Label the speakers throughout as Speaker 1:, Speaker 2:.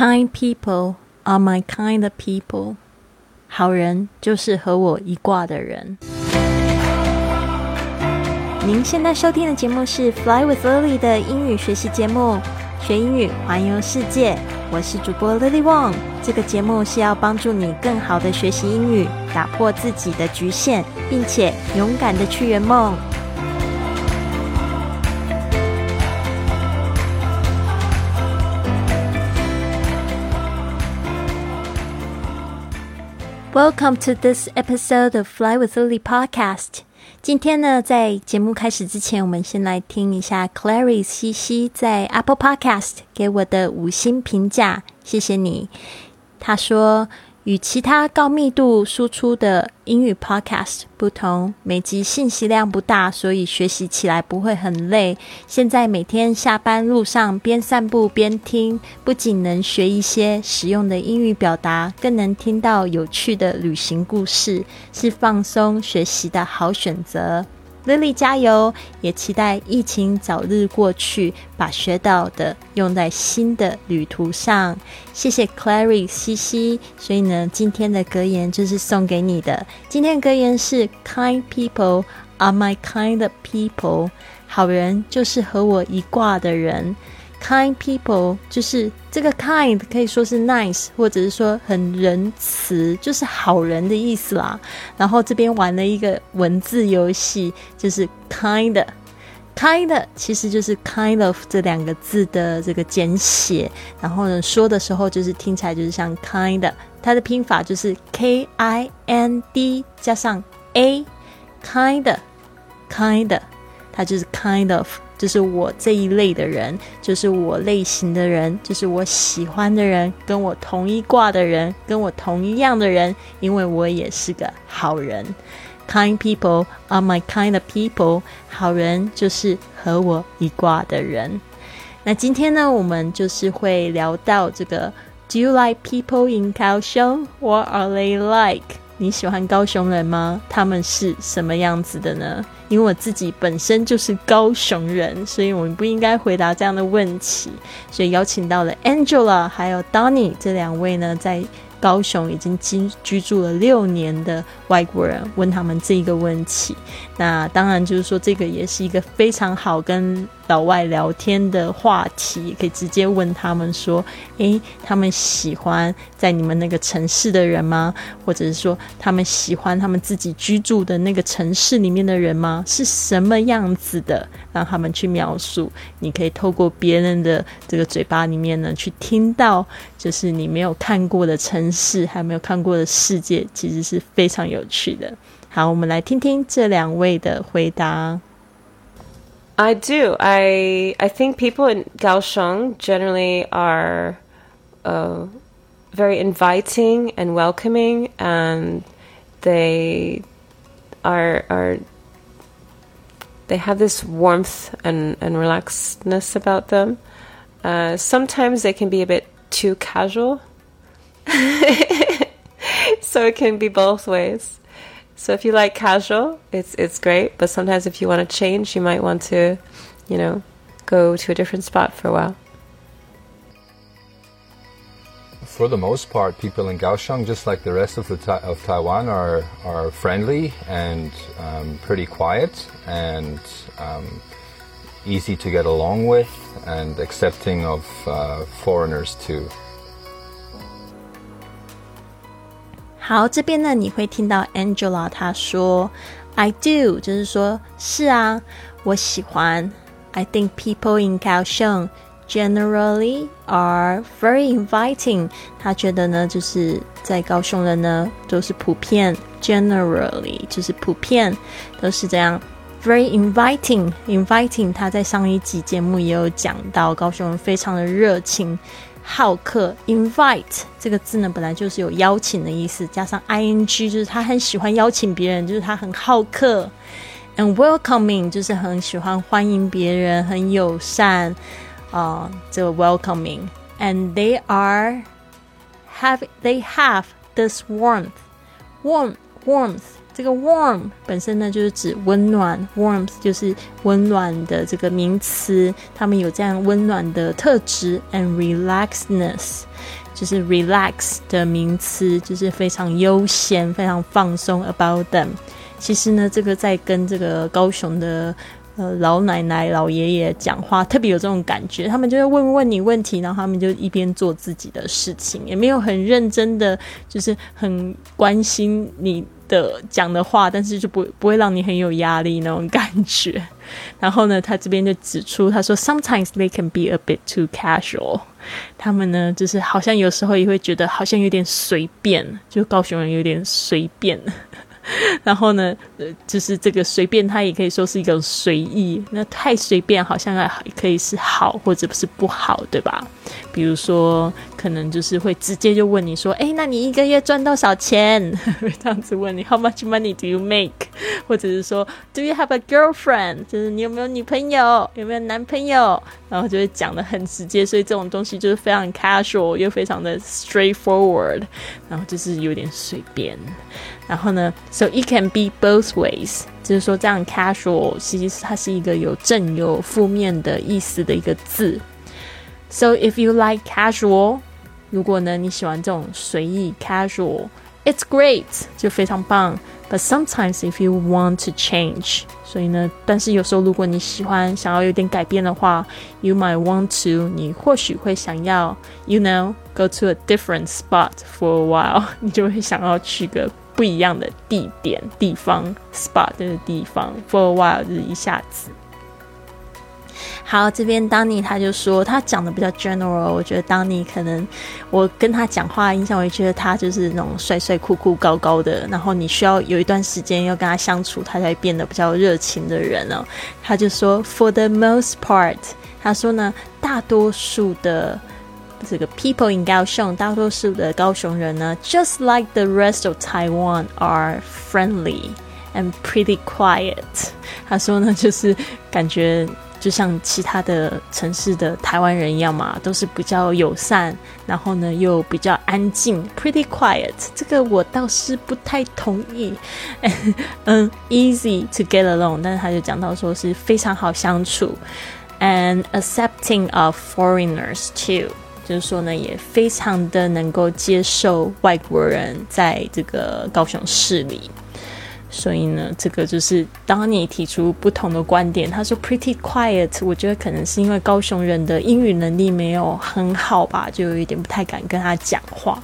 Speaker 1: Kind people are my kind of people。好人就是和我一挂的人。您现在收听的节目是《Fly with Lily》的英语学习节目，学英语环游世界。我是主播 Lily Wong。这个节目是要帮助你更好的学习英语，打破自己的局限，并且勇敢的去圆梦。Welcome to this episode of Fly with Lily podcast。今天呢，在节目开始之前，我们先来听一下 Clary 西西在 Apple Podcast 给我的五星评价，谢谢你。他说。与其他高密度输出的英语 podcast 不同，每集信息量不大，所以学习起来不会很累。现在每天下班路上边散步边听，不仅能学一些实用的英语表达，更能听到有趣的旅行故事，是放松学习的好选择。Lily 加油！也期待疫情早日过去，把学到的用在新的旅途上。谢谢 Clary 西西。所以呢，今天的格言就是送给你的。今天的格言是：Kind people are my kind of people。好人就是和我一挂的人。Kind people 就是这个 kind 可以说是 nice，或者是说很仁慈，就是好人的意思啦。然后这边玩了一个文字游戏，就是 kind，kind 其实就是 kind of 这两个字的这个简写。然后呢，说的时候就是听起来就是像 kind，它的拼法就是 k i n d 加上 a，kind，kind，它就是 kind of。就是我这一类的人，就是我类型的人，就是我喜欢的人，跟我同一挂的人，跟我同一样的人，因为我也是个好人。Kind people are my kind of people。好人就是和我一挂的人。那今天呢，我们就是会聊到这个：Do you like people in Kaohsiung？What are they like？你喜欢高雄人吗？他们是什么样子的呢？因为我自己本身就是高雄人，所以我们不应该回答这样的问题。所以邀请到了 Angela 还有 Donny 这两位呢，在高雄已经居居住了六年的外国人，问他们这一个问题。那当然就是说，这个也是一个非常好跟。岛外聊天的话题，可以直接问他们说：“诶，他们喜欢在你们那个城市的人吗？或者是说，他们喜欢他们自己居住的那个城市里面的人吗？是什么样子的？让他们去描述。你可以透过别人的这个嘴巴里面呢，去听到，就是你没有看过的城市，还没有看过的世界，其实是非常有趣的。好，我们来听听这两位的回答。”
Speaker 2: I do. I I think people in Kaohsiung generally are uh, very inviting and welcoming, and they are are they have this warmth and, and relaxedness about them. Uh, sometimes they can be a bit too casual, so it can be both ways. So if you like casual, it's it's great. But sometimes if you want to change, you might want to, you know, go to a different spot for a while.
Speaker 3: For the most part, people in Kaohsiung, just like the rest of the of Taiwan, are are friendly and um, pretty quiet and um, easy to get along with and accepting of uh, foreigners too.
Speaker 1: 好，这边呢，你会听到 Angela 她说，I do，就是说，是啊，我喜欢。I think people in Kaohsiung generally are very inviting。她觉得呢，就是在高雄人呢，都是普遍，generally 就是普遍都是这样，very inviting。inviting，他在上一集节目也有讲到，高雄人非常的热情。好客，invite 这个字呢，本来就是有邀请的意思，加上 ing 就是他很喜欢邀请别人，就是他很好客。And welcoming 就是很喜欢欢迎别人，很友善啊，这个 welcoming。And they are have they have this warmth warm warmth，这个 warm 本身呢就是指温暖，warmth 就是温暖的这个名词，他们有这样温暖的特质，and relaxness 就是 relax 的名词，就是非常悠闲、非常放松 about them。其实呢，这个在跟这个高雄的。呃，老奶奶、老爷爷讲话特别有这种感觉，他们就会问问你问题，然后他们就一边做自己的事情，也没有很认真的，就是很关心你的讲的话，但是就不不会让你很有压力那种感觉。然后呢，他这边就指出，他说，sometimes they can be a bit too casual。他们呢，就是好像有时候也会觉得好像有点随便，就高雄人有点随便。然后呢，呃，就是这个随便，它也可以说是一种随意。那太随便，好像还可以是好，或者不是不好，对吧？比如说，可能就是会直接就问你说：“哎，那你一个月赚多少钱？” 这样子问你：“How much money do you make？” 或者是说：“Do you have a girlfriend？” 就是你有没有女朋友，有没有男朋友？然后就会讲的很直接，所以这种东西就是非常 casual 又非常的 straightforward，然后就是有点随便。然后呢，so it can be both ways，就是说这样 casual 其实它是一个有正有负面的意思的一个字。So if you like casual，如果呢你喜欢这种随意 casual It's great 就非常棒。But sometimes if you want to change，所以呢，但是有时候如果你喜欢想要有点改变的话，you might want to，你或许会想要，you know go to a different spot for a while，你就会想要去个。不一样的地点、地方、spot 这个地方，for a while 就是一下子。好，这边当你他就说他讲的比较 general，我觉得当你可能我跟他讲话印象，我觉得他就是那种帅帅酷酷高高的，然后你需要有一段时间要跟他相处，他才会变得比较热情的人哦。他就说，for the most part，他说呢，大多数的。这个 people in 高雄，大多数的高雄人呢，just like the rest of Taiwan are friendly and pretty quiet。他说呢，就是感觉就像其他的城市的台湾人一样嘛，都是比较友善，然后呢又比较安静，pretty quiet。这个我倒是不太同意。嗯，easy to get along，但是他就讲到说是非常好相处，and accepting of foreigners too。就是说呢，也非常的能够接受外国人在这个高雄市里，所以呢，这个就是当你提出不同的观点，他说 pretty quiet，我觉得可能是因为高雄人的英语能力没有很好吧，就有一点不太敢跟他讲话。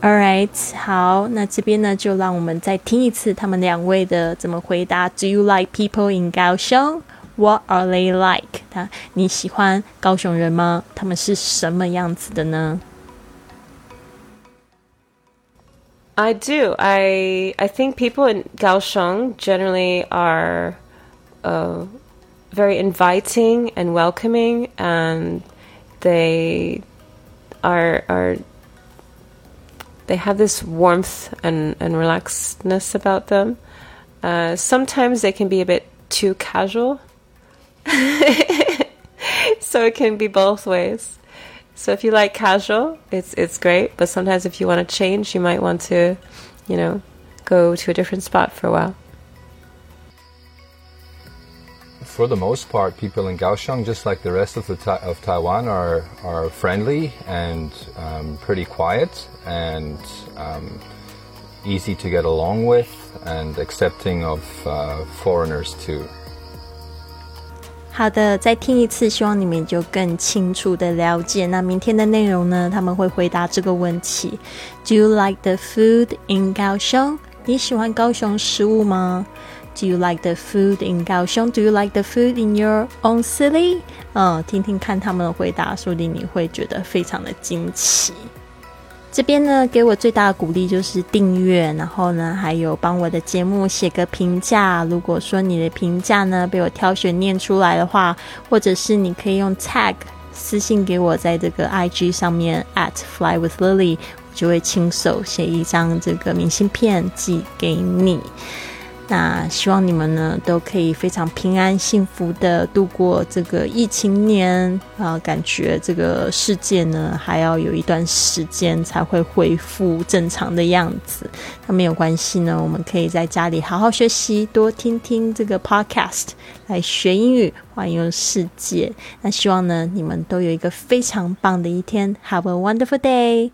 Speaker 1: All right，好，那这边呢，就让我们再听一次他们两位的怎么回答。Do you like people in 高雄？What are they like？他你喜欢高雄人吗？他们是什么样子的呢
Speaker 2: ？I do. I I think people in Kaohsiung generally are uh, very inviting and welcoming, and they are are they have this warmth and, and relaxedness about them. Uh, sometimes they can be a bit too casual so it can be both ways. So if you like casual, it's it's great. But sometimes if you want to change, you might want to, you know, go to a different spot for a while.
Speaker 3: For the most part, people in Kaohsiung, just like the rest of the of Taiwan, are are friendly and um, pretty quiet and um, easy to get along with and accepting of uh, foreigners too.
Speaker 1: 好的，再听一次，希望你们就更清楚的了解。那明天的内容呢？他们会回答这个问题：Do you like the food in 高雄？你喜欢高雄食物吗？Do you like the food in 高雄？Do you like the food in your own city？嗯，听听看他们的回答，说不定你会觉得非常的惊奇。这边呢，给我最大的鼓励就是订阅，然后呢，还有帮我的节目写个评价。如果说你的评价呢被我挑选念出来的话，或者是你可以用 tag 私信给我，在这个 IG 上面 at fly with Lily，我就会亲手写一张这个明信片寄给你。那希望你们呢都可以非常平安幸福的度过这个疫情年啊，感觉这个世界呢还要有一段时间才会恢复正常的样子。那没有关系呢，我们可以在家里好好学习，多听听这个 podcast 来学英语，环游世界。那希望呢你们都有一个非常棒的一天，Have a wonderful day。